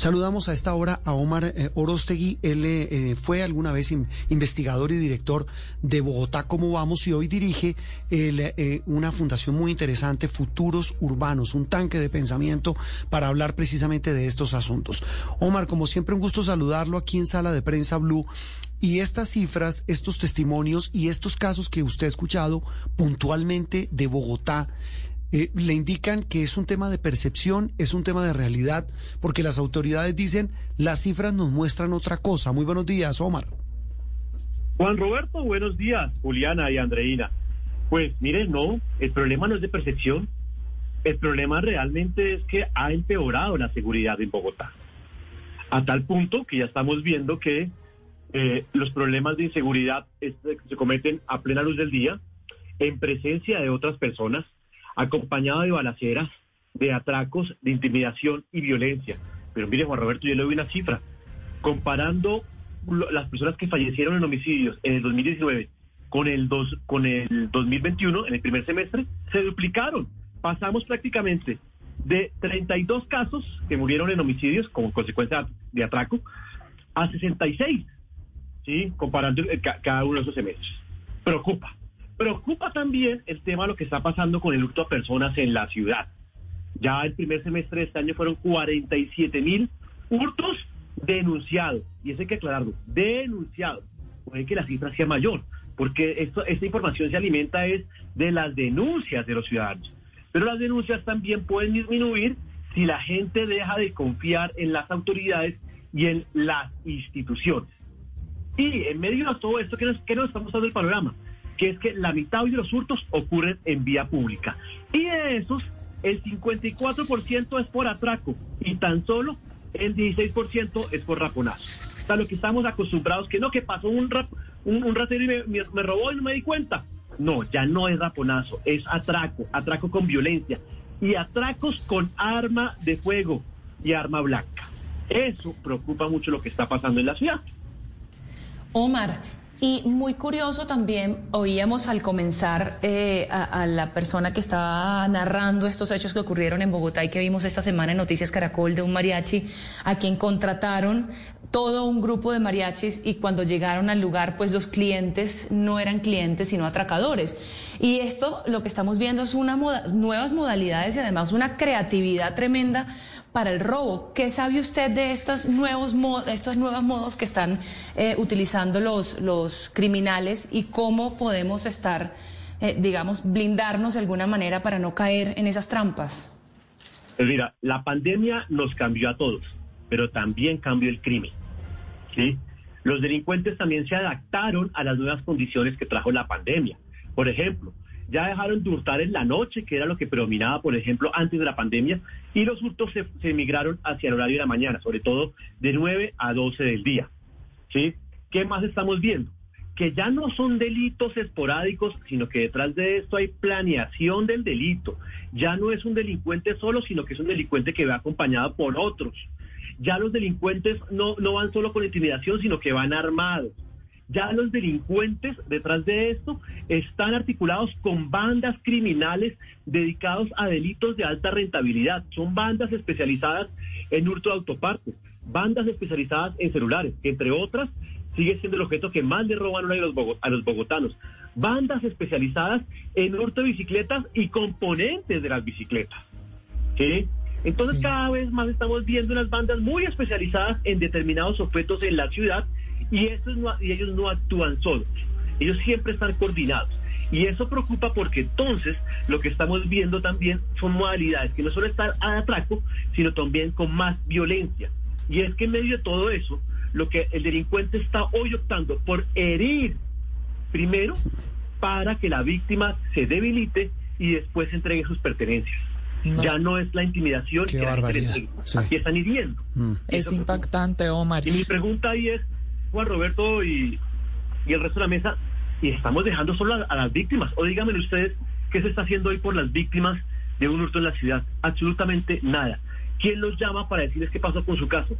Saludamos a esta hora a Omar eh, Orostegui. Él eh, fue alguna vez in, investigador y director de Bogotá Cómo Vamos y hoy dirige eh, una fundación muy interesante, Futuros Urbanos, un tanque de pensamiento para hablar precisamente de estos asuntos. Omar, como siempre, un gusto saludarlo aquí en Sala de Prensa Blue. Y estas cifras, estos testimonios y estos casos que usted ha escuchado puntualmente de Bogotá, eh, le indican que es un tema de percepción, es un tema de realidad, porque las autoridades dicen, las cifras nos muestran otra cosa. Muy buenos días, Omar. Juan Roberto, buenos días, Juliana y Andreina. Pues miren, no, el problema no es de percepción, el problema realmente es que ha empeorado la seguridad en Bogotá. A tal punto que ya estamos viendo que eh, los problemas de inseguridad se cometen a plena luz del día, en presencia de otras personas, acompañado de balaceras, de atracos, de intimidación y violencia. Pero mire, Juan Roberto, yo le doy una cifra. Comparando las personas que fallecieron en homicidios en el 2019 con el, dos, con el 2021, en el primer semestre, se duplicaron. Pasamos prácticamente de 32 casos que murieron en homicidios como consecuencia de atraco a 66, ¿sí? comparando cada uno de esos semestres. Preocupa. Preocupa también el tema de lo que está pasando con el hurto a personas en la ciudad. Ya el primer semestre de este año fueron 47 mil hurtos denunciados. Y eso hay que aclararlo, denunciados. Puede que la cifra sea mayor, porque esto, esta información se alimenta es de las denuncias de los ciudadanos. Pero las denuncias también pueden disminuir si la gente deja de confiar en las autoridades y en las instituciones. Y en medio de todo esto, ¿qué nos, qué nos está mostrando el panorama? Que es que la mitad de los hurtos ocurren en vía pública. Y de esos, el 54% es por atraco y tan solo el 16% es por raponazo. O sea, lo que estamos acostumbrados, que no, que pasó un, rap, un, ratero y me, me robó y no me di cuenta. No, ya no es raponazo, es atraco, atraco con violencia y atracos con arma de fuego y arma blanca. Eso preocupa mucho lo que está pasando en la ciudad. Omar, y muy curioso también, oíamos al comenzar eh, a, a, la persona que estaba narrando estos hechos que ocurrieron en Bogotá y que vimos esta semana en Noticias Caracol de un mariachi a quien contrataron todo un grupo de mariachis y cuando llegaron al lugar pues los clientes no eran clientes sino atracadores. Y esto lo que estamos viendo es una nuevas modalidades y además una creatividad tremenda para el robo. ¿Qué sabe usted de estos nuevos, estos nuevos modos que están eh, utilizando los, los criminales y cómo podemos estar, eh, digamos, blindarnos de alguna manera para no caer en esas trampas? Pues mira, la pandemia nos cambió a todos, pero también cambió el crimen. ¿sí? Los delincuentes también se adaptaron a las nuevas condiciones que trajo la pandemia. Por ejemplo, ya dejaron de hurtar en la noche, que era lo que predominaba, por ejemplo, antes de la pandemia, y los hurtos se, se migraron hacia el horario de la mañana, sobre todo de 9 a 12 del día. ¿Sí? ¿Qué más estamos viendo? Que ya no son delitos esporádicos, sino que detrás de esto hay planeación del delito. Ya no es un delincuente solo, sino que es un delincuente que va acompañado por otros. Ya los delincuentes no, no van solo con intimidación, sino que van armados. Ya los delincuentes detrás de esto están articulados con bandas criminales dedicados a delitos de alta rentabilidad. Son bandas especializadas en hurto de autopartes, bandas especializadas en celulares, entre otras, sigue siendo el objeto que más le roban a los, a los bogotanos. Bandas especializadas en hurto de bicicletas y componentes de las bicicletas. ¿Sí? Entonces sí. cada vez más estamos viendo unas bandas muy especializadas en determinados objetos en la ciudad y, estos no, y ellos no actúan solos, ellos siempre están coordinados. Y eso preocupa porque entonces lo que estamos viendo también son modalidades que no solo están a atraco, sino también con más violencia. Y es que en medio de todo eso, lo que el delincuente está hoy optando por herir primero para que la víctima se debilite y después entregue sus pertenencias. Ya no es la intimidación Qué que barbaridad. Sí. aquí están hiriendo. Mm. Es impactante, Omar. Y mi pregunta ahí es, Juan Roberto y, el resto de la mesa, ¿y estamos dejando solo a, las víctimas? O díganme ustedes, ¿qué se está haciendo hoy por las víctimas de un hurto en la ciudad? Absolutamente nada. ¿Quién los llama para decirles qué pasó con su caso?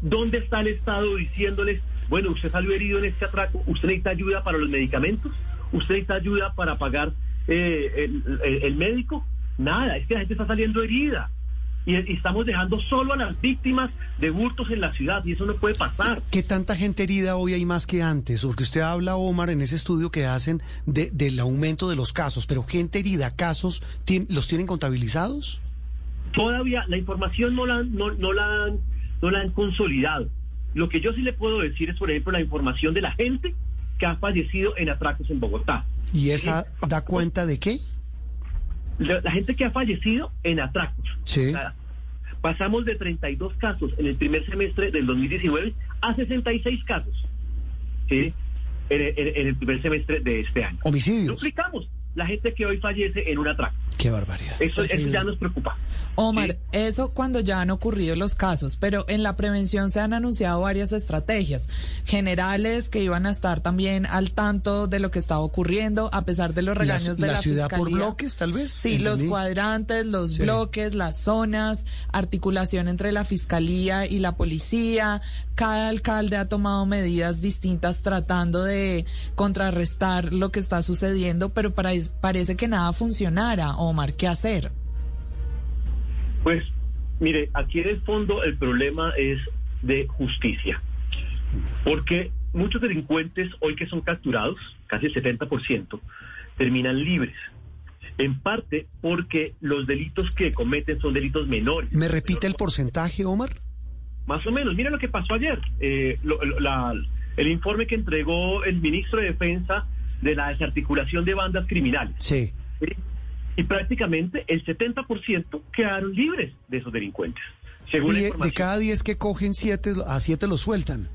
¿Dónde está el Estado diciéndoles, bueno, usted salió herido en este atraco, usted necesita ayuda para los medicamentos, usted necesita ayuda para pagar eh, el, el- el médico? Nada, es que la gente está saliendo herida. Y, y estamos dejando solo a las víctimas de hurtos en la ciudad y eso no puede pasar. ¿Qué tanta gente herida hoy hay más que antes? Porque usted habla, Omar, en ese estudio que hacen de- del aumento de los casos, pero gente herida, casos, ¿tien- ¿los tienen contabilizados? Todavía la información no la, no, no la, han, no la han consolidado. Lo que yo sí le puedo decir es, por ejemplo, la información de la gente que ha fallecido en atracos en Bogotá. ¿Y esa da cuenta de qué? La, gente que ha fallecido en atracos. Sí. O sea, pasamos de 32 casos en el primer semestre del 2019 a 66 casos. ¿sí? En, en- en el primer semestre de este año. Homicidios. Duplicamos la gente que hoy fallece en un atraco. Qué barbaridad. Eso, eso ya nos preocupa. Omar, Sí. eso cuando ya han ocurrido los casos, pero en la prevención se han anunciado varias estrategias generales que iban a estar también al tanto de lo que estaba ocurriendo, a pesar de los La, regaños de la la, ciudad por bloques, tal vez. Sí, los cuadrantes, los Sí. bloques, las zonas, articulación entre la fiscalía y la policía. Cada alcalde ha tomado medidas distintas tratando de contrarrestar lo que está sucediendo, pero para- parece que nada funcionara. Omar, ¿qué hacer? Pues, mire, aquí en el fondo el problema es de justicia. Porque muchos delincuentes hoy que son capturados, casi el 70%, terminan libres. En parte porque los delitos que cometen son delitos menores. ¿Me repite el porcentaje, Omar? Más o menos. Mira lo que pasó ayer. Eh, lo- lo- la- el informe que entregó el ministro de Defensa de la desarticulación de bandas criminales. Sí. ¿sí? Y prácticamente el 70% quedaron libres de esos delincuentes. Según Y la de, cada 10 que cogen, siete, a 7 los sueltan.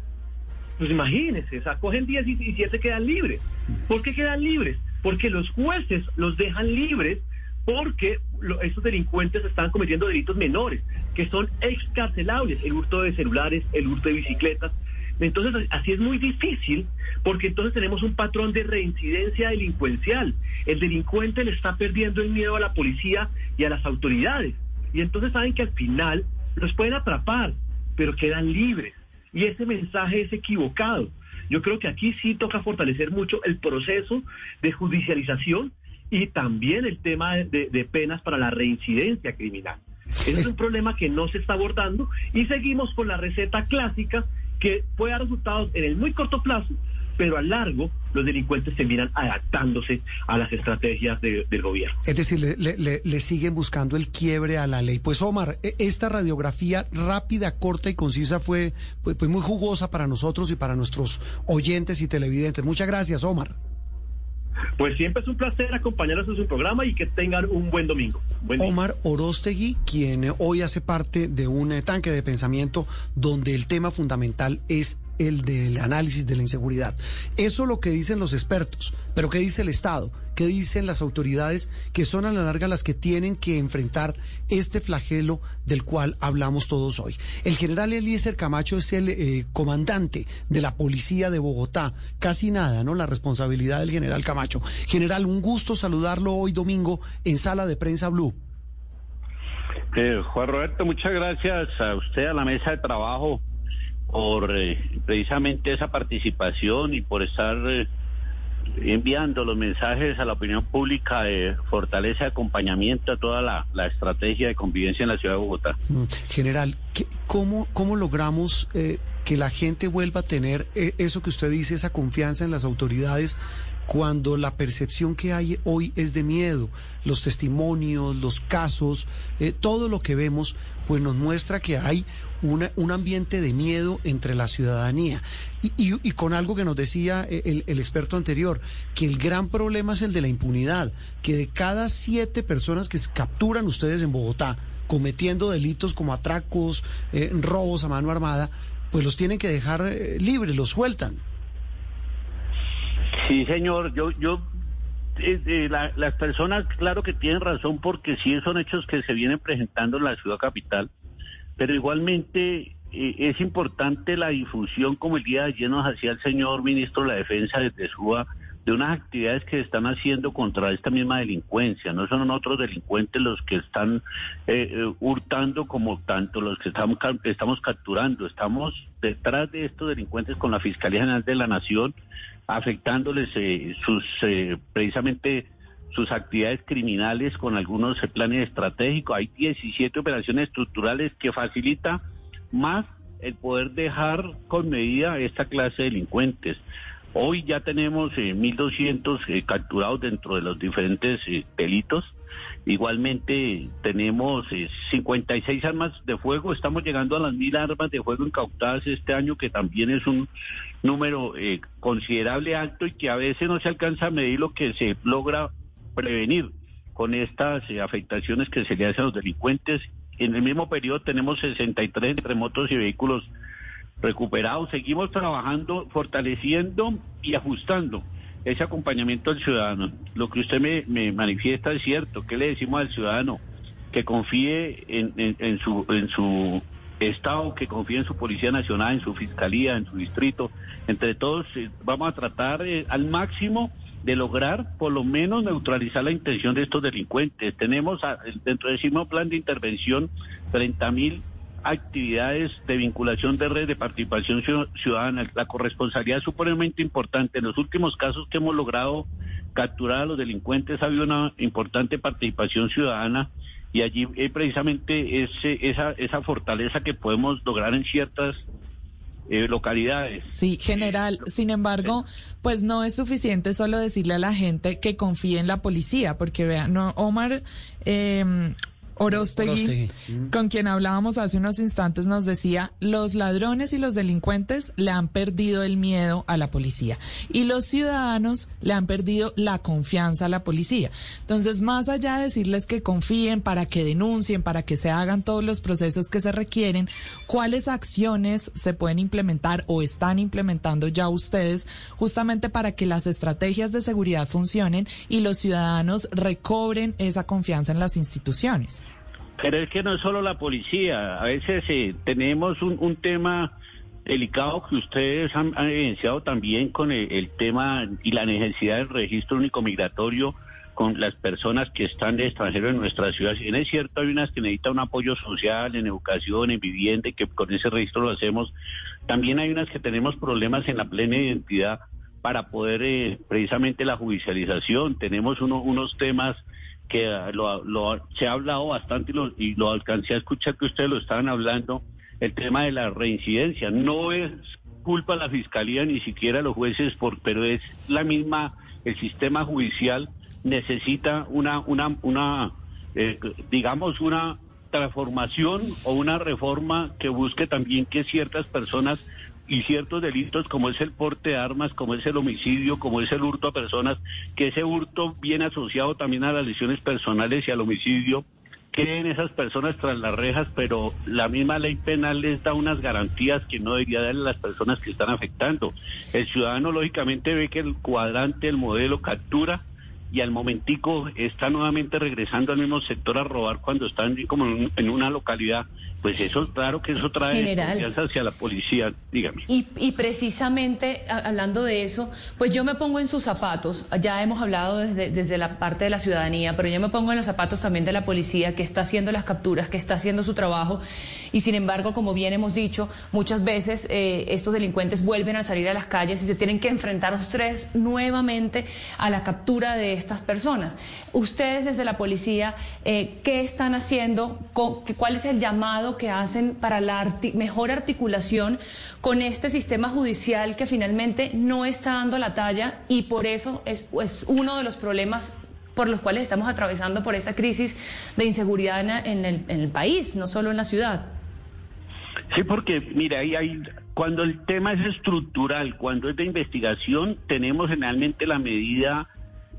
Pues imagínense, o sea, cogen 10 y 7 quedan libres. ¿Por qué quedan libres? Porque los jueces los dejan libres porque lo- estos delincuentes están cometiendo delitos menores, que son excarcelables, el hurto de celulares, el hurto de bicicletas. Entonces, así es muy difícil, porque entonces tenemos un patrón de reincidencia delincuencial. El delincuente le está perdiendo el miedo a la policía y a las autoridades. Y entonces saben que al final los pueden atrapar, pero quedan libres. Y ese mensaje es equivocado. Yo creo que aquí sí toca fortalecer mucho el proceso de judicialización y también el tema de, penas para la reincidencia criminal. Ese es Es- un problema que no se está abordando y seguimos con la receta clásica que puede dar resultados en el muy corto plazo, pero a largo los delincuentes terminan adaptándose a las estrategias de- del gobierno. Es decir, le, le- siguen buscando el quiebre a la ley. Pues Omar, e- esta radiografía rápida, corta y concisa fue pues, muy jugosa para nosotros y para nuestros oyentes y televidentes. Muchas gracias, Omar. Pues siempre es un placer acompañarlos en su programa y que tengan un buen domingo. Buen. Omar Orostegui, quien hoy hace parte de un tanque de pensamiento donde el tema fundamental es el del análisis de la inseguridad. Eso es lo que dicen los expertos, pero ¿qué dice el Estado? ¿Qué dicen las autoridades que son a la larga las que tienen que enfrentar este flagelo del cual hablamos todos hoy? El general Eliezer Camacho es el eh, comandante de la policía de Bogotá. Casi nada, ¿no? La responsabilidad del general Camacho. General, un gusto saludarlo hoy domingo en Sala de Prensa Blue. Eh, Juan Roberto, muchas gracias a usted, a la mesa de trabajo, por eh, precisamente esa participación y por estar eh, enviando los mensajes a la opinión pública de fortaleza y acompañamiento a toda la, estrategia de convivencia en la ciudad de Bogotá. Mm, General, ¿qué- cómo, ¿cómo logramos eh, que la gente vuelva a tener eso que usted dice, esa confianza en las autoridades, cuando la percepción que hay hoy es de miedo? Los testimonios, los casos, eh, todo lo que vemos, pues nos muestra que hay una- un ambiente de miedo entre la ciudadanía. Y, y- con algo que nos decía eh, el, experto anterior, que el gran problema es el de la impunidad, que de cada siete personas que se capturan ustedes en Bogotá, cometiendo delitos como atracos, eh, robos a mano armada, pues los tienen que dejar libres, los sueltan. Sí, señor, yo, yo eh, eh, la- las personas, claro que tienen razón porque sí son hechos que se vienen presentando en la ciudad capital, pero igualmente eh, es importante la difusión, como el día de ayer nos hacía el señor ministro de la Defensa desde SUA, de unas actividades que están haciendo contra esta misma delincuencia. No son otros delincuentes los que están hurtando como tanto los que estamos, estamos capturando. Estamos detrás de estos delincuentes con la Fiscalía General de la Nación, afectándoles eh, sus eh, precisamente sus actividades criminales con algunos planes estratégicos. Hay 17 operaciones estructurales que facilita más el poder dejar con medida esta clase de delincuentes. Hoy ya tenemos eh, 1.200 eh, capturados dentro de los diferentes eh, delitos. Igualmente tenemos eh, 56 armas de fuego. Estamos llegando a las 1.000 armas de fuego incautadas este año, que también es un número eh, considerable alto y que a veces no se alcanza a medir lo que se logra prevenir con estas eh, afectaciones que se le hacen a los delincuentes. En el mismo periodo tenemos 63 entre motos y vehículos recuperados. Seguimos trabajando, fortaleciendo y ajustando ese acompañamiento al ciudadano. Lo que usted me, manifiesta es cierto. ¿Qué le decimos al ciudadano? Que confíe en, su, en su Estado, que confíe en su Policía Nacional, en su Fiscalía, en su distrito. Entre todos eh, vamos a tratar eh, al máximo de lograr por lo menos neutralizar la intención de estos delincuentes. Tenemos dentro del mismo plan de intervención 30 mil actividades de vinculación de red de participación ciu- ciudadana. La corresponsabilidad es supremamente importante. En los últimos casos que hemos logrado capturar a los delincuentes ha habido una importante participación ciudadana y allí eh, precisamente ese, esa, esa fortaleza que podemos lograr en ciertas eh, localidades. Sí, general. Sin embargo, pues no es suficiente solo decirle a la gente que confíe en la policía, porque vean, no, Omar eh, Orostegui, Orostegui. con quien hablábamos hace unos instantes, nos decía, los ladrones y los delincuentes le han perdido el miedo a la policía y los ciudadanos le han perdido la confianza a la policía. Entonces, más allá de decirles que confíen para que denuncien, para que se hagan todos los procesos que se requieren, ¿cuáles acciones se pueden implementar o están implementando ya ustedes justamente para que las estrategias de seguridad funcionen y los ciudadanos recobren esa confianza en las instituciones? Pero es que no es solo la policía, a veces eh, tenemos un, un tema delicado que ustedes han, evidenciado también con el, tema y la necesidad del registro único migratorio con las personas que están de extranjero en nuestra ciudad. Si bien es cierto, hay unas que necesitan un apoyo social, en educación, en vivienda, y que con ese registro lo hacemos. También hay unas que tenemos problemas en la plena identidad para poder eh, precisamente la judicialización. Tenemos uno- unos temas que lo, lo- se ha hablado bastante y lo, y lo alcancé a escuchar que ustedes lo estaban hablando, el tema de la reincidencia. No es culpa de la fiscalía ni siquiera los jueces, por, pero es la misma, el sistema judicial necesita una, una, una eh, digamos, una transformación o una reforma que busque también que ciertas personas y ciertos delitos como es el porte de armas, como es el homicidio, como es el hurto a personas, que ese hurto viene asociado también a las lesiones personales y al homicidio, queden esas personas tras las rejas, pero la misma ley penal les da unas garantías que no debería darle a las personas que están afectando. El ciudadano lógicamente ve que el cuadrante, el modelo captura y al momentico está nuevamente regresando al mismo sector a robar cuando están como en, un- en una localidad, pues eso claro que eso trae General. hacia la policía, dígame. Y, y precisamente hablando de eso, pues yo me pongo en sus zapatos, ya hemos hablado desde, desde la parte de la ciudadanía, pero yo me pongo en los zapatos también de la policía que está haciendo las capturas, que está haciendo su trabajo y sin embargo, como bien hemos dicho, muchas veces eh, estos delincuentes vuelven a salir a las calles y se tienen que enfrentar los tres nuevamente a la captura de estas personas. Ustedes desde la policía, eh, ¿qué están haciendo? ¿Cuál es el llamado que hacen para la mejor articulación con este sistema judicial que finalmente no está dando la talla y por eso es, uno de los problemas por los cuales estamos atravesando por esta crisis de inseguridad en, el, país, no solo en la ciudad? Sí, porque mira, ahí cuando el tema es estructural, cuando es de investigación, tenemos generalmente la medida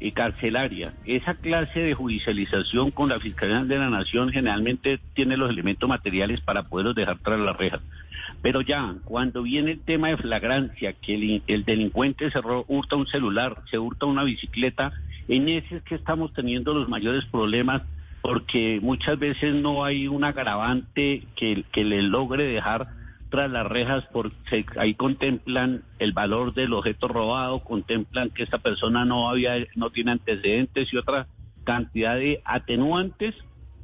eh, carcelaria. Esa clase de judicialización con la Fiscalía de la Nación generalmente tiene los elementos materiales para poderlos dejar tras las rejas. Pero ya, cuando viene el tema de flagrancia, que el, el delincuente se hurta un celular, se hurta una bicicleta En ese es que estamos teniendo los mayores problemas porque muchas veces no hay un agravante que, que le logre dejar tras las rejas porque ahí contemplan el valor del objeto robado, contemplan que esta persona no había no tiene antecedentes y otra cantidad de atenuantes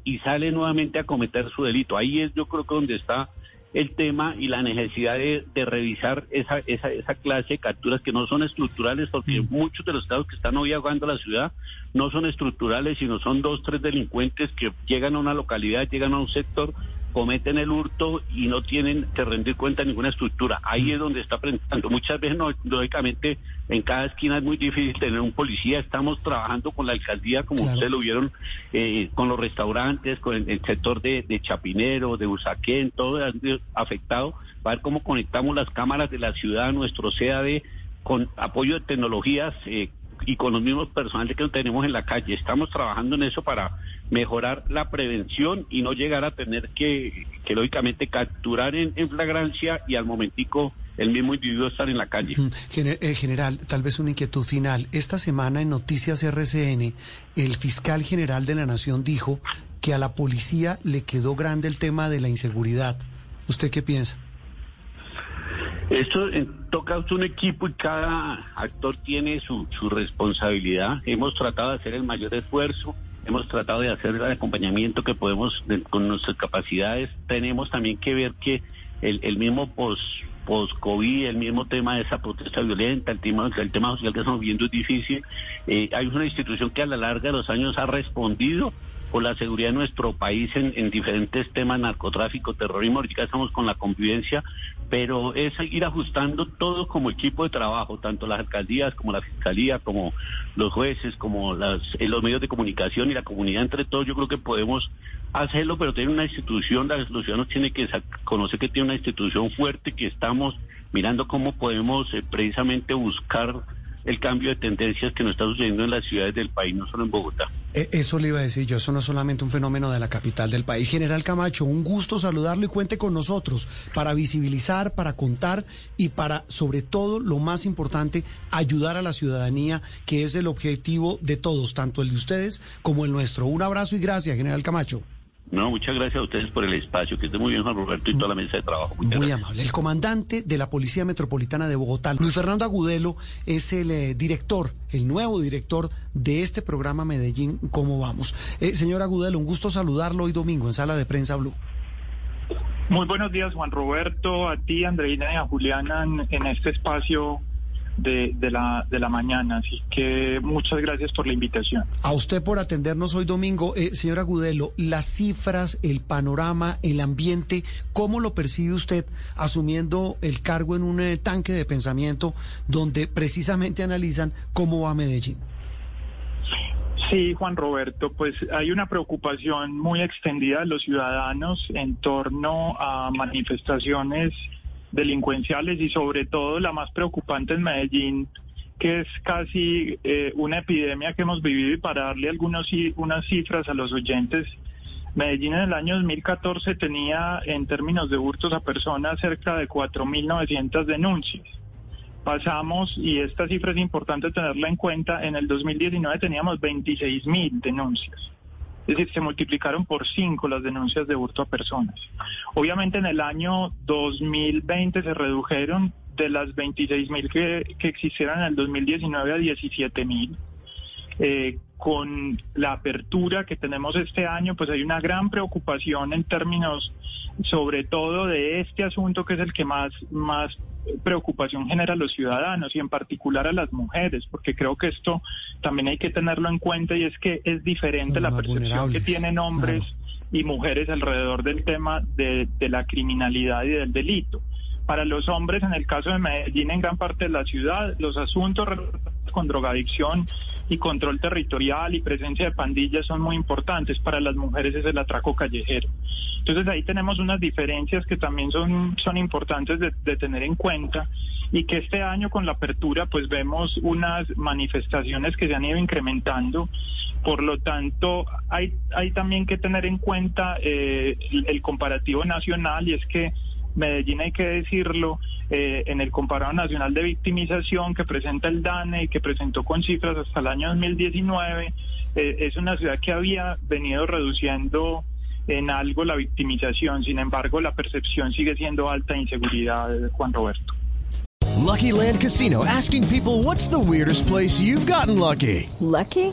y sale nuevamente a cometer su delito. Ahí es yo creo que donde está el tema y la necesidad de, revisar esa, esa, esa, clase de capturas que no son estructurales, porque mm. muchos de los estados que están hoy ahogando la ciudad no son estructurales, sino son dos, tres delincuentes que llegan a una localidad, llegan a un sector, cometen el hurto y no tienen que rendir cuenta de ninguna estructura. Ahí es donde está presentando. Muchas veces, no, lógicamente, en cada esquina es muy difícil tener un policía. Estamos trabajando con la alcaldía, como ustedes lo vieron, eh, con los restaurantes, con el, sector de, Chapinero, de Usaquén, todo afectado, para ver cómo conectamos las cámaras de la ciudad, nuestro CAD, con apoyo de tecnologías. Eh, y con los mismos personales que tenemos en la calle. Estamos trabajando en eso para mejorar la prevención y no llegar a tener que, que lógicamente, capturar en, flagrancia y al momentico el mismo individuo estar en la calle. Eh, general, tal vez una inquietud final. Esta semana en Noticias RCN, el fiscal general de la Nación dijo que a la policía le quedó grande el tema de la inseguridad. ¿Usted qué piensa? Esto toca un equipo y cada actor tiene su, responsabilidad. Hemos tratado de hacer el mayor esfuerzo, hemos tratado de hacer el acompañamiento que podemos con nuestras capacidades. Tenemos también que ver que el, el mismo post post-COVID, el mismo tema de esa protesta violenta, el tema, el tema social que estamos viendo es difícil. Eh, hay una institución que a la larga de los años ha respondido por la seguridad de nuestro país en, diferentes temas, narcotráfico, terrorismo, ahorita estamos con la convivencia, pero es ir ajustando todo como equipo de trabajo, tanto las alcaldías como la fiscalía, como los jueces, como las, eh, los medios de comunicación y la comunidad. Entre todos, yo creo que podemos hacerlo, pero tiene una institución, la ciudadanos tiene que conocer que tiene una institución fuerte, que estamos mirando cómo podemos eh, precisamente buscar el cambio de tendencias que nos está sucediendo en las ciudades del país, no solo en Bogotá. E, eso le iba a decir yo, eso no es solamente un fenómeno de la capital del país. General Camacho, un gusto saludarlo y cuente con nosotros para visibilizar, para contar y para, sobre todo, lo más importante, ayudar a la ciudadanía, que es el objetivo de todos, tanto el de ustedes como el nuestro. Un abrazo y gracias, General Camacho. No, muchas gracias a ustedes por el espacio. Que esté muy bien, Juan Roberto, y toda la mesa de trabajo. muy amable. El comandante de la Policía Metropolitana de Bogotá, Luis Fernando Agudelo, es el eh, director, el nuevo director de este programa Medellín, ¿Cómo vamos? Eh, señor Agudelo, un gusto saludarlo hoy domingo en Sala de Prensa Blue. Muy buenos días, Juan Roberto, a ti, Andreina y a Juliana en este espacio de, la, de la mañana. Así que muchas gracias por la invitación. A usted por atendernos hoy domingo. Eh, señora Gudelo, las cifras, el panorama, el ambiente, ¿cómo lo percibe usted asumiendo el cargo en un eh, tanque de pensamiento donde precisamente analizan cómo va Medellín? Sí, Juan Roberto, pues hay una preocupación muy extendida de los ciudadanos en torno a manifestaciones delincuenciales y sobre todo la más preocupante en Medellín, que es casi eh, una epidemia que hemos vivido y para darle algunos, unas cifras a los oyentes, Medellín en el año 2014 tenía en términos de hurtos a personas cerca de 4.900 denuncias. Pasamos, y esta cifra es importante tenerla en cuenta, en el 2019 teníamos 26.000 denuncias. Es decir, se multiplicaron por cinco las denuncias de hurto a personas. Obviamente en el año 2020 se redujeron de las 26 mil que, que, existieran en el 2019 a 17 mil. Eh, con la apertura que tenemos este año, pues hay una gran preocupación en términos sobre todo de este asunto que es el que más, más preocupación genera a los ciudadanos y en particular a las mujeres, porque creo que esto también hay que tenerlo en cuenta y es que es diferente la percepción que tienen hombres y mujeres alrededor del tema de, de la criminalidad y del delito. Para los hombres, en el caso de Medellín, en gran parte de la ciudad, los asuntos con drogadicción y control territorial y presencia de pandillas son muy importantes. Para las mujeres es el atraco callejero. Entonces ahí tenemos unas diferencias que también son, son importantes de, de tener en cuenta y que este año con la apertura pues vemos unas manifestaciones que se han ido incrementando. Por lo tanto, hay, hay también que tener en cuenta eh, el comparativo nacional y es que Medellín, hay que decirlo, eh, en el comparado nacional de victimización que presenta el DANE y que presentó con cifras hasta el año 2019, eh, es una ciudad que había venido reduciendo en algo la victimización. Sin embargo, la percepción sigue siendo alta de inseguridad, Juan Roberto. Lucky Land Casino asking people what's the weirdest place you've gotten lucky. Lucky?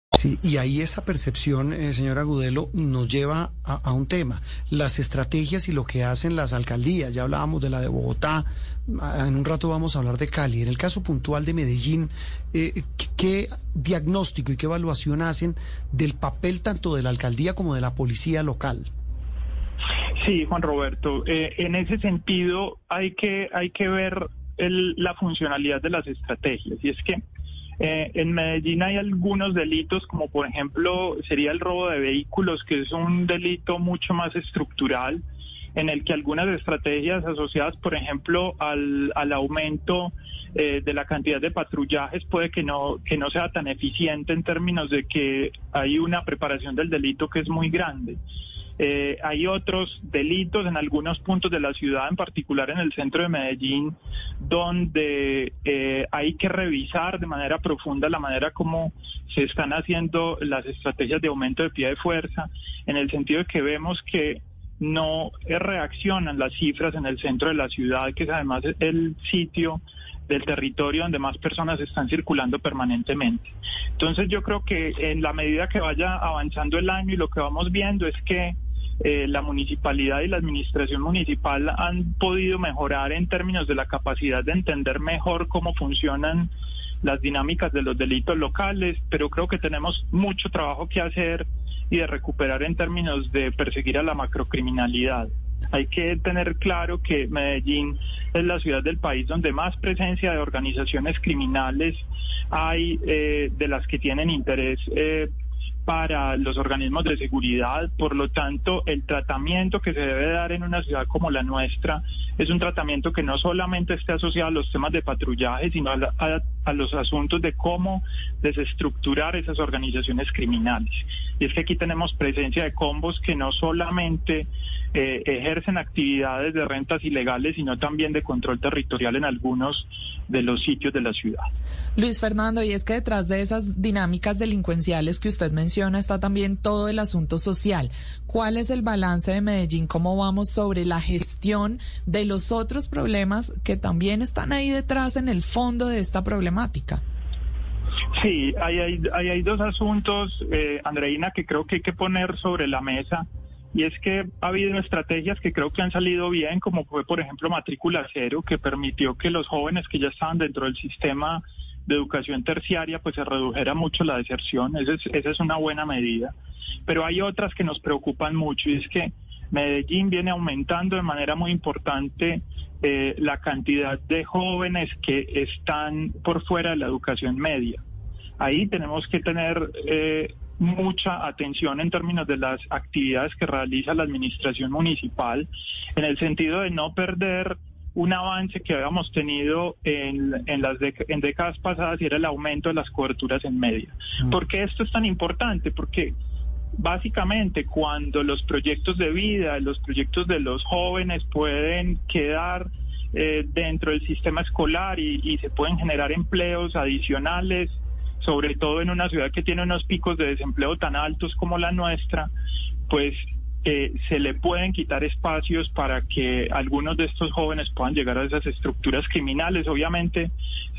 Sí, y ahí esa percepción, eh, señora Agudelo, nos lleva a, un tema, las estrategias y lo que hacen las alcaldías. Ya hablábamos de la de Bogotá, en un rato vamos a hablar de Cali. En el caso puntual de Medellín, eh, ¿qué diagnóstico y qué evaluación hacen del papel tanto de la alcaldía como de la policía local? Sí, Juan Roberto, eh, en ese sentido hay que, hay que ver el, la funcionalidad de las estrategias. Y es que eh, en Medellín hay algunos delitos, como por ejemplo sería el robo de vehículos, que es un delito mucho más estructural, en el que algunas estrategias asociadas, por ejemplo, al, al aumento eh, de la cantidad de patrullajes puede que no, que no sea tan eficiente en términos de que hay una preparación del delito que es muy grande. Eh, hay otros delitos en algunos puntos de la ciudad, en particular en el centro de Medellín, donde eh, hay que revisar de manera profunda la manera como se están haciendo las estrategias de aumento de pie de fuerza, en el sentido de que vemos que no reaccionan las cifras en el centro de la ciudad, que es además el sitio del territorio donde más personas están circulando permanentemente. Entonces yo creo que en la medida que vaya avanzando el año y lo que vamos viendo es que eh, la municipalidad y la administración municipal han podido mejorar en términos de la capacidad de entender mejor cómo funcionan las dinámicas de los delitos locales, pero creo que tenemos mucho trabajo que hacer y de recuperar en términos de perseguir a la macrocriminalidad. Hay que tener claro que Medellín es la ciudad del país donde más presencia de organizaciones criminales hay, eh, de las que tienen interés eh, para los organismos de seguridad. Por lo tanto, el tratamiento que se debe dar en una ciudad como la nuestra es un tratamiento que no solamente esté asociado a los temas de patrullaje, sino a, a, a los asuntos de cómo desestructurar esas organizaciones criminales. Y es que aquí tenemos presencia de combos que no solamente eh, ejercen actividades de rentas ilegales, sino también de control territorial en algunos de los sitios de la ciudad. Luis Fernando, y es que detrás de esas dinámicas delincuenciales que usted está también todo el asunto social. ¿Cuál es el balance de Medellín? ¿Cómo vamos sobre la gestión de los otros problemas que también están ahí detrás en el fondo de esta problemática? Sí, hay, hay, hay dos asuntos, eh, Andreina, que creo que hay que poner sobre la mesa. Y es que ha habido estrategias que creo que han salido bien, como fue, por ejemplo, Matrícula Cero, que permitió que los jóvenes que ya estaban dentro del sistema de educación terciaria, pues se redujera mucho la deserción. Esa es, una buena medida. Pero hay otras que nos preocupan mucho y es que Medellín viene aumentando de manera muy importante eh, la cantidad de jóvenes que están por fuera de la educación media. Ahí tenemos que tener eh, mucha atención en términos de las actividades que realiza la administración municipal, en el sentido de no perder un avance que habíamos tenido en, en las en décadas pasadas y era el aumento de las coberturas en media. ¿Por qué esto es tan importante? Porque básicamente cuando los proyectos de vida, los proyectos de los jóvenes pueden quedar eh, dentro del sistema escolar y, y se pueden generar empleos adicionales, sobre todo en una ciudad que tiene unos picos de desempleo tan altos como la nuestra, pues eh, se le pueden quitar espacios para que algunos de estos jóvenes puedan llegar a esas estructuras criminales, obviamente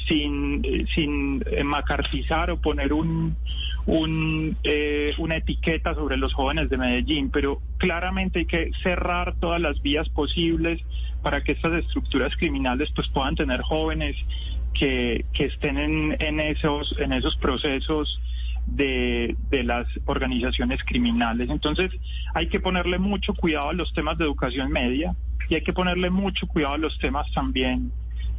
sin, eh, sin macartizar o poner un, un, eh, una etiqueta sobre los jóvenes de Medellín, pero claramente hay que cerrar todas las vías posibles para que estas estructuras criminales pues puedan tener jóvenes que, que estén en, en, esos, en esos procesos de, de, las organizaciones criminales. Entonces hay que ponerle mucho cuidado a los temas de educación media y hay que ponerle mucho cuidado a los temas también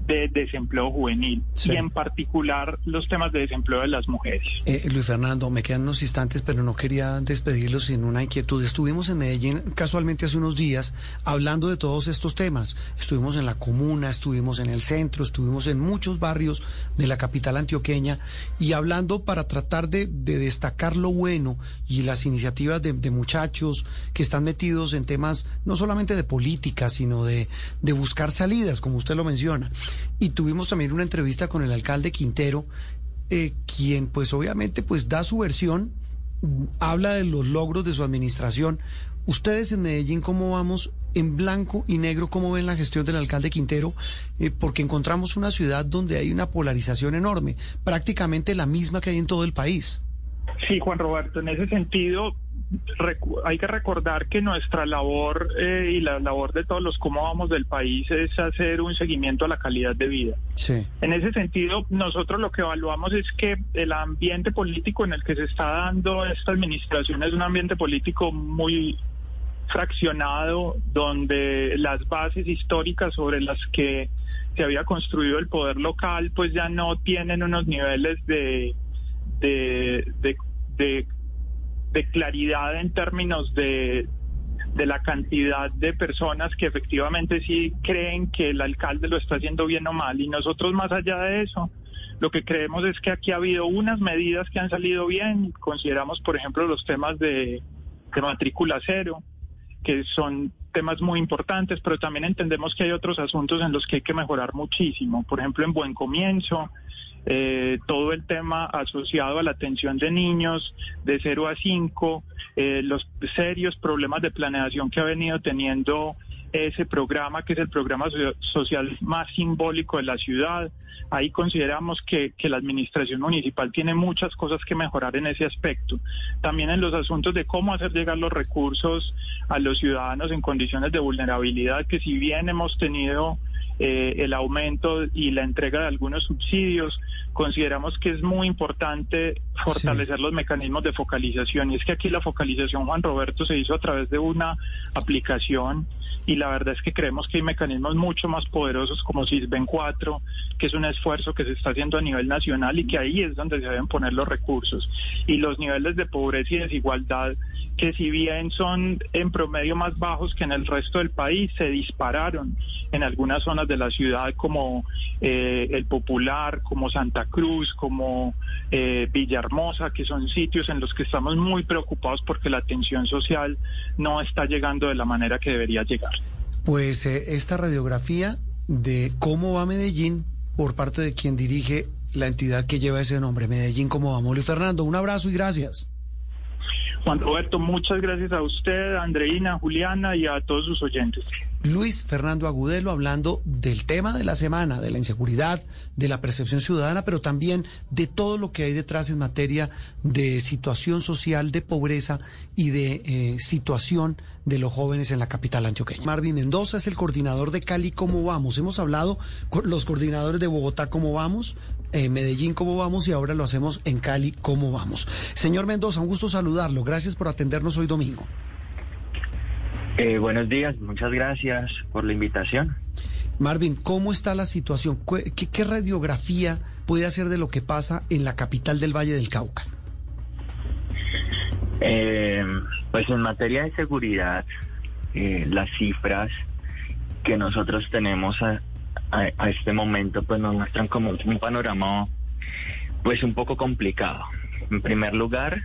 de desempleo juvenil Sí. y en particular los temas de desempleo de las mujeres. Eh, Luis Fernando, me quedan unos instantes, pero no quería despedirlo sin una inquietud. Estuvimos en Medellín casualmente hace unos días hablando de todos estos temas. Estuvimos en la comuna, estuvimos en el centro, estuvimos en muchos barrios de la capital antioqueña y hablando para tratar de, de destacar lo bueno y las iniciativas de, de muchachos que están metidos en temas no solamente de política, sino de, de buscar salidas, como usted lo menciona. Y tuvimos también una entrevista con el alcalde Quintero, eh, quien pues obviamente pues da su versión, habla de los logros de su administración. Ustedes en Medellín, ¿cómo vamos en blanco y negro? ¿Cómo ven la gestión del alcalde Quintero? Eh, porque encontramos una ciudad donde hay una polarización enorme, prácticamente la misma que hay en todo el país. Sí, Juan Roberto, en ese sentido hay que recordar que nuestra labor eh, y la labor de todos los cómo vamos del país es hacer un seguimiento a la calidad de vida. Sí. En ese sentido, nosotros lo que evaluamos es que el ambiente político en el que se está dando esta administración es un ambiente político muy fraccionado, donde las bases históricas sobre las que se había construido el poder local, pues ya no tienen unos niveles de, de, de, de- de claridad en términos de, de la cantidad de personas que efectivamente sí creen que el alcalde lo está haciendo bien o mal. Y nosotros más allá de eso, lo que creemos es que aquí ha habido unas medidas que han salido bien. Consideramos, por ejemplo, los temas de, de matrícula cero, que son temas muy importantes, pero también entendemos que hay otros asuntos en los que hay que mejorar muchísimo. Por ejemplo, en Buen Comienzo, eh, todo el tema asociado a la atención de niños de 0 a 5, eh, los serios problemas de planeación que ha venido teniendo ese programa, que es el programa so- social más simbólico de la ciudad. Ahí consideramos que, que la administración municipal tiene muchas cosas que mejorar en ese aspecto. También en los asuntos de cómo hacer llegar los recursos a los ciudadanos en condiciones de vulnerabilidad, que si bien hemos tenido eh, el aumento y la entrega de algunos subsidios, consideramos que es muy importante fortalecer los mecanismos de focalización. Y es que aquí la focalización, Juan Roberto, se hizo a través de una aplicación y la verdad es que creemos que hay mecanismos mucho más poderosos como SISBEN 4, que es un esfuerzo que se está haciendo a nivel nacional y que ahí es donde se deben poner los recursos. Y los niveles de pobreza y desigualdad, que si bien son en promedio más bajos que en el resto del país, se dispararon en algunas zonas de la ciudad como eh, el Popular, como Santa Cruz, como eh, Villahermosa, que son sitios en los que estamos muy preocupados porque la atención social no está llegando de la manera que debería llegar. Pues eh, esta radiografía de cómo va Medellín por parte de quien dirige la entidad que lleva ese nombre, Medellín, cómo va. Luis Fernando, un abrazo y gracias. Juan Roberto, muchas gracias a usted, a Andreina, a Juliana y a todos sus oyentes. Luis Fernando Agudelo hablando del tema de la semana, de la inseguridad, de la percepción ciudadana, pero también de todo lo que hay detrás en materia de situación social, de pobreza y de eh, situación de los jóvenes en la capital antioqueña. Marvin Mendoza es el coordinador de Cali, ¿cómo vamos? Hemos hablado con los coordinadores de Bogotá, ¿cómo vamos? Eh, Medellín, ¿cómo vamos? Y ahora lo hacemos en Cali, ¿cómo vamos? Señor Mendoza, un gusto saludarlo. Gracias por atendernos hoy domingo. Eh, buenos días, muchas gracias por la invitación. Marvin, ¿cómo está la situación? ¿Qué, qué- qué radiografía puede hacer de lo que pasa en la capital del Valle del Cauca? Eh, pues en materia de seguridad, eh, las cifras que nosotros tenemos a, a- este momento pues nos muestran como un panorama pues un poco complicado. En primer lugar,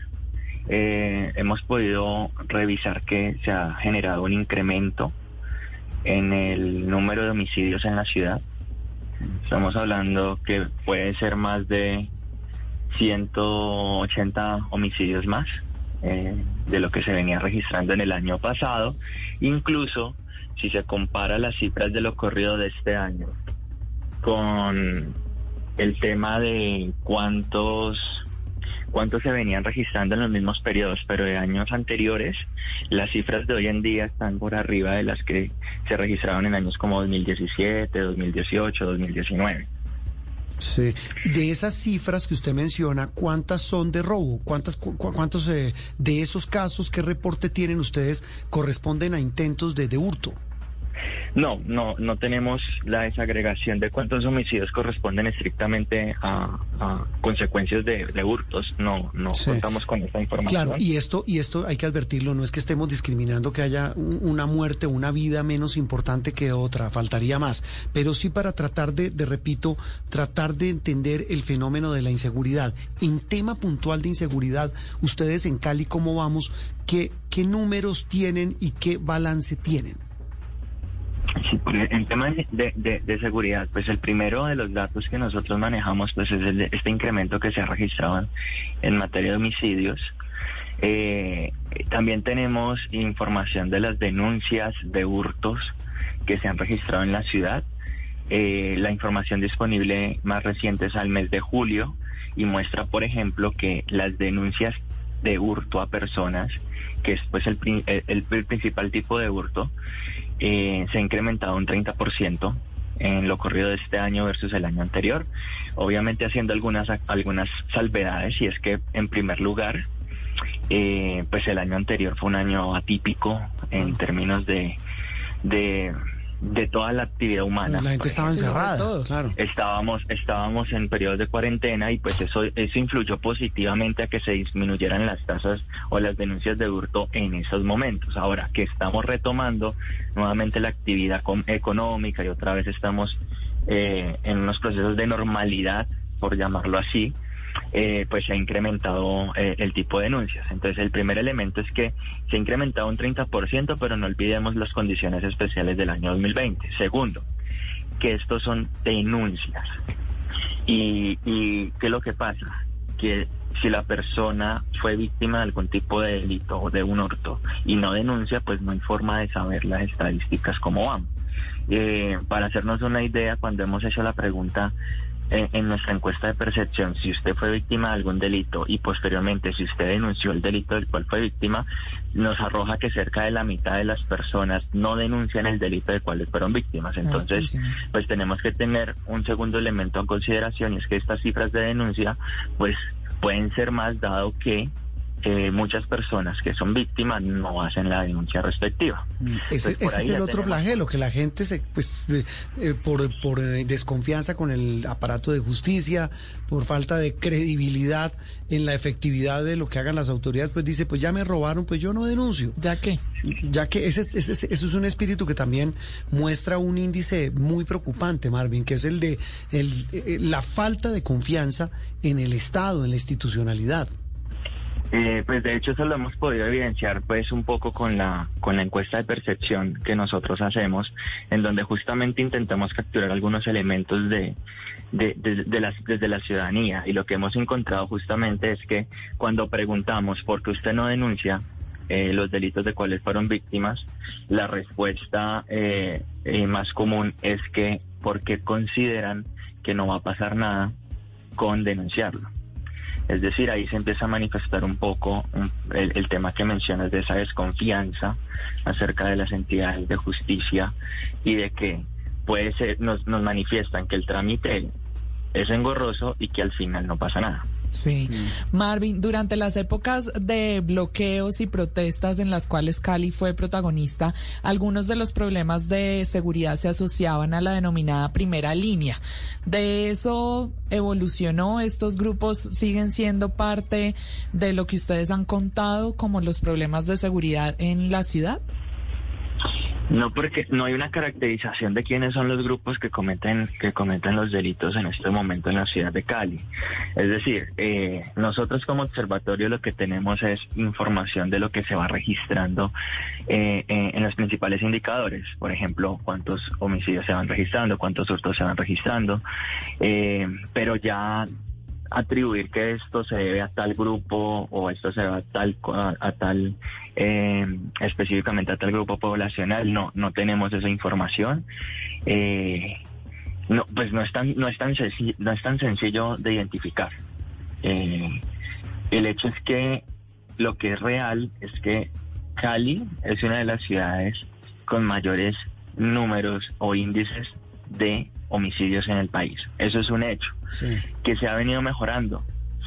eh, hemos podido revisar que se ha generado un incremento en el número de homicidios en la ciudad. Estamos hablando que puede ser más de 180 homicidios más eh, de lo que se venía registrando en el año pasado. Incluso si se compara las cifras de lo ocurrido de este año con el tema de cuántos cuántos se venían registrando en los mismos periodos, pero de años anteriores, las cifras de hoy en día están por arriba de las que se registraron en años como 2017, 2018, 2019. Sí. De esas cifras que usted menciona, ¿cuántas son de robo? ¿Cuántas, cu- cu- ¿Cuántos eh, de esos casos, qué reporte tienen ustedes, corresponden a intentos de, de hurto? No, no, no tenemos la desagregación de cuántos homicidios corresponden estrictamente a, a consecuencias de, de, hurtos. No, no Sí. contamos con esta información. Claro, y esto, y esto hay que advertirlo, no es que estemos discriminando que haya un- una muerte, una vida menos importante que otra, faltaría más, pero sí para tratar de, de, repito, tratar de entender el fenómeno de la inseguridad. En tema puntual de inseguridad, ustedes en Cali, ¿cómo vamos? ¿Qué, qué números tienen y qué balance tienen? Sí, en temas de, de- seguridad, pues el primero de los datos que nosotros manejamos pues es el este incremento que se ha registrado en, en materia de homicidios. Eh, también tenemos información de las denuncias de hurtos que se han registrado en la ciudad. Eh, la información disponible más reciente es al mes de julio y muestra, por ejemplo, que las denuncias de hurto a personas, que es pues el, pri- el- el principal tipo de hurto, eh, se ha incrementado un 30% en lo corrido de este año versus el año anterior. Obviamente haciendo algunas, algunas salvedades y es que en primer lugar, eh, pues el año anterior fue un año atípico en términos de, de, de toda la actividad humana. La gente estaba encerrada, claro. Estábamos, estábamos en periodos de cuarentena y pues eso, eso influyó positivamente a que se disminuyeran las tasas o las denuncias de hurto en esos momentos. Ahora que estamos retomando nuevamente la actividad económica y otra vez estamos eh, en unos procesos de normalidad, por llamarlo así, eh, pues se ha incrementado eh, el tipo de denuncias. Entonces, el primer elemento es que se ha incrementado un 30%, pero no olvidemos las condiciones especiales del año 2020. Segundo, que estos son denuncias. ¿Y, y qué es lo que pasa? Que si la persona fue víctima de algún tipo de delito o de un hurto y no denuncia, pues no hay forma de saber las estadísticas cómo van. Eh, para hacernos una idea, cuando hemos hecho la pregunta en, en nuestra encuesta de percepción, si usted fue víctima de algún delito y posteriormente si usted denunció el delito del cual fue víctima, nos arroja que cerca de la mitad de las personas no denuncian el delito del cual fueron víctimas. Entonces, pues tenemos que tener un segundo elemento en consideración y es que estas cifras de denuncia, pues pueden ser más dado que eh, muchas personas que son víctimas no hacen la denuncia respectiva. Ese, Pues por ese ahí es el otro tenemos- flagelo, que la gente se, pues, eh, eh, por, por eh, desconfianza con el aparato de justicia, por falta de credibilidad en la efectividad de lo que hagan las autoridades, pues dice, pues ya me robaron, pues yo no denuncio. ¿Ya qué? Ya que ese, ese- ese- eso es un espíritu que también muestra un índice muy preocupante, Marvin, que es el de el, eh, la falta de confianza en el Estado, en la institucionalidad. Eh, pues de hecho eso lo hemos podido evidenciar pues un poco con la con la encuesta de percepción que nosotros hacemos en donde justamente intentamos capturar algunos elementos de, de, de- de desde la ciudadanía. Y lo que hemos encontrado justamente es que cuando preguntamos por qué usted no denuncia eh, los delitos de cuales fueron víctimas la respuesta eh, eh, más común es que porque consideran que no va a pasar nada con denunciarlo es decir, ahí se empieza a manifestar un poco el tema que mencionas de esa desconfianza acerca de las entidades de justicia y de que puede ser, nos, nos manifiestan que el trámite es engorroso y que al final no pasa nada. Sí. Marvin, durante las épocas de bloqueos y protestas en las cuales Cali fue protagonista, algunos de los problemas de seguridad se asociaban a la denominada primera línea. ¿De eso evolucionó? ¿Estos grupos siguen siendo parte de lo que ustedes han contado como los problemas de seguridad en la ciudad? No porque no hay una caracterización de quiénes son los grupos que cometen que cometen los delitos en este momento en la ciudad de Cali. Es decir, eh, nosotros como observatorio lo que tenemos es información de lo que se va registrando eh, eh, en los principales indicadores. Por ejemplo, cuántos homicidios se van registrando, cuántos hurtos se van registrando, eh, pero ya atribuir que esto se debe a tal grupo o esto se debe a tal a, tal eh, específicamente a tal grupo poblacional no no tenemos esa información. Eh, no pues no es tan no es tan senci- no es tan sencillo de identificar. Eh, el hecho es que lo que es real es que Cali es una de las ciudades con mayores números o índices de homicidios en el país. Eso es un hecho. Sí. ¿Que se ha venido mejorando?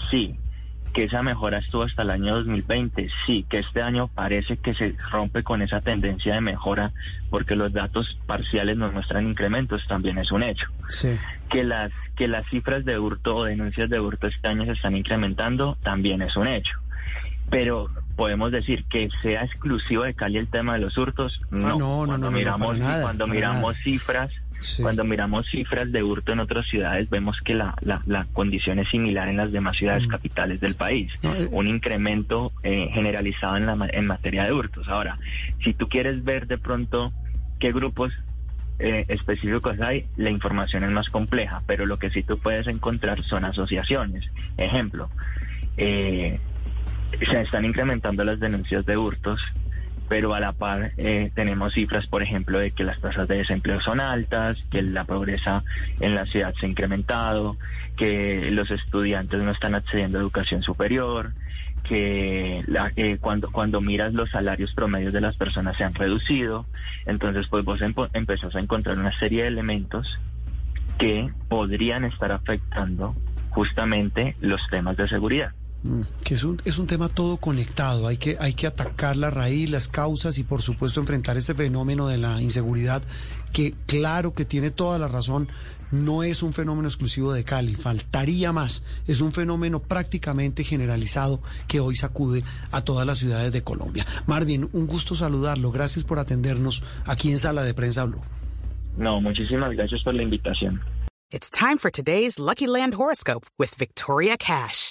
Sí. que esa mejora estuvo hasta el año 2020. Sí, que este año parece que se rompe con esa tendencia de mejora porque los datos parciales nos muestran incrementos, también es un hecho. Sí. Que las, que las cifras de hurto o denuncias de hurto este año se están incrementando, también es un hecho. Pero podemos decir que sea exclusivo de Cali el tema de los hurtos. No, Ah, no, no, cuando no, no, miramos, nada, cuando miramos cifras, Sí. cuando miramos cifras de hurto en otras ciudades, vemos que la, la, la condición es similar en las demás ciudades capitales del país. Mm. Eh, Un incremento eh, generalizado en, la, en materia de hurtos. Ahora, si tú quieres ver de pronto qué grupos eh, específicos hay, la información es más compleja, pero lo que sí tú puedes encontrar son asociaciones. Ejemplo, eh, se están incrementando las denuncias de hurtos, pero a la par eh, tenemos cifras, por ejemplo, de que las tasas de desempleo son altas, que la pobreza en la ciudad se ha incrementado, que los estudiantes no están accediendo a educación superior, que eh, cuando, cuando miras los salarios promedios de las personas se han reducido, entonces pues vos empo- empezás a encontrar una serie de elementos que podrían estar afectando justamente los temas de seguridad. Mm, Que es un, es un tema todo conectado, hay que, hay que atacar la raíz, las causas y por supuesto enfrentar este fenómeno de la inseguridad que claro que tiene toda la razón, no es un fenómeno exclusivo de Cali, faltaría más, es un fenómeno prácticamente generalizado que hoy sacude a todas las ciudades de Colombia. Marvin, un gusto saludarlo, gracias por atendernos aquí en Sala de Prensa Blue. No, muchísimas gracias por la invitación. It's time for today's Lucky Land horoscope with Victoria Cash.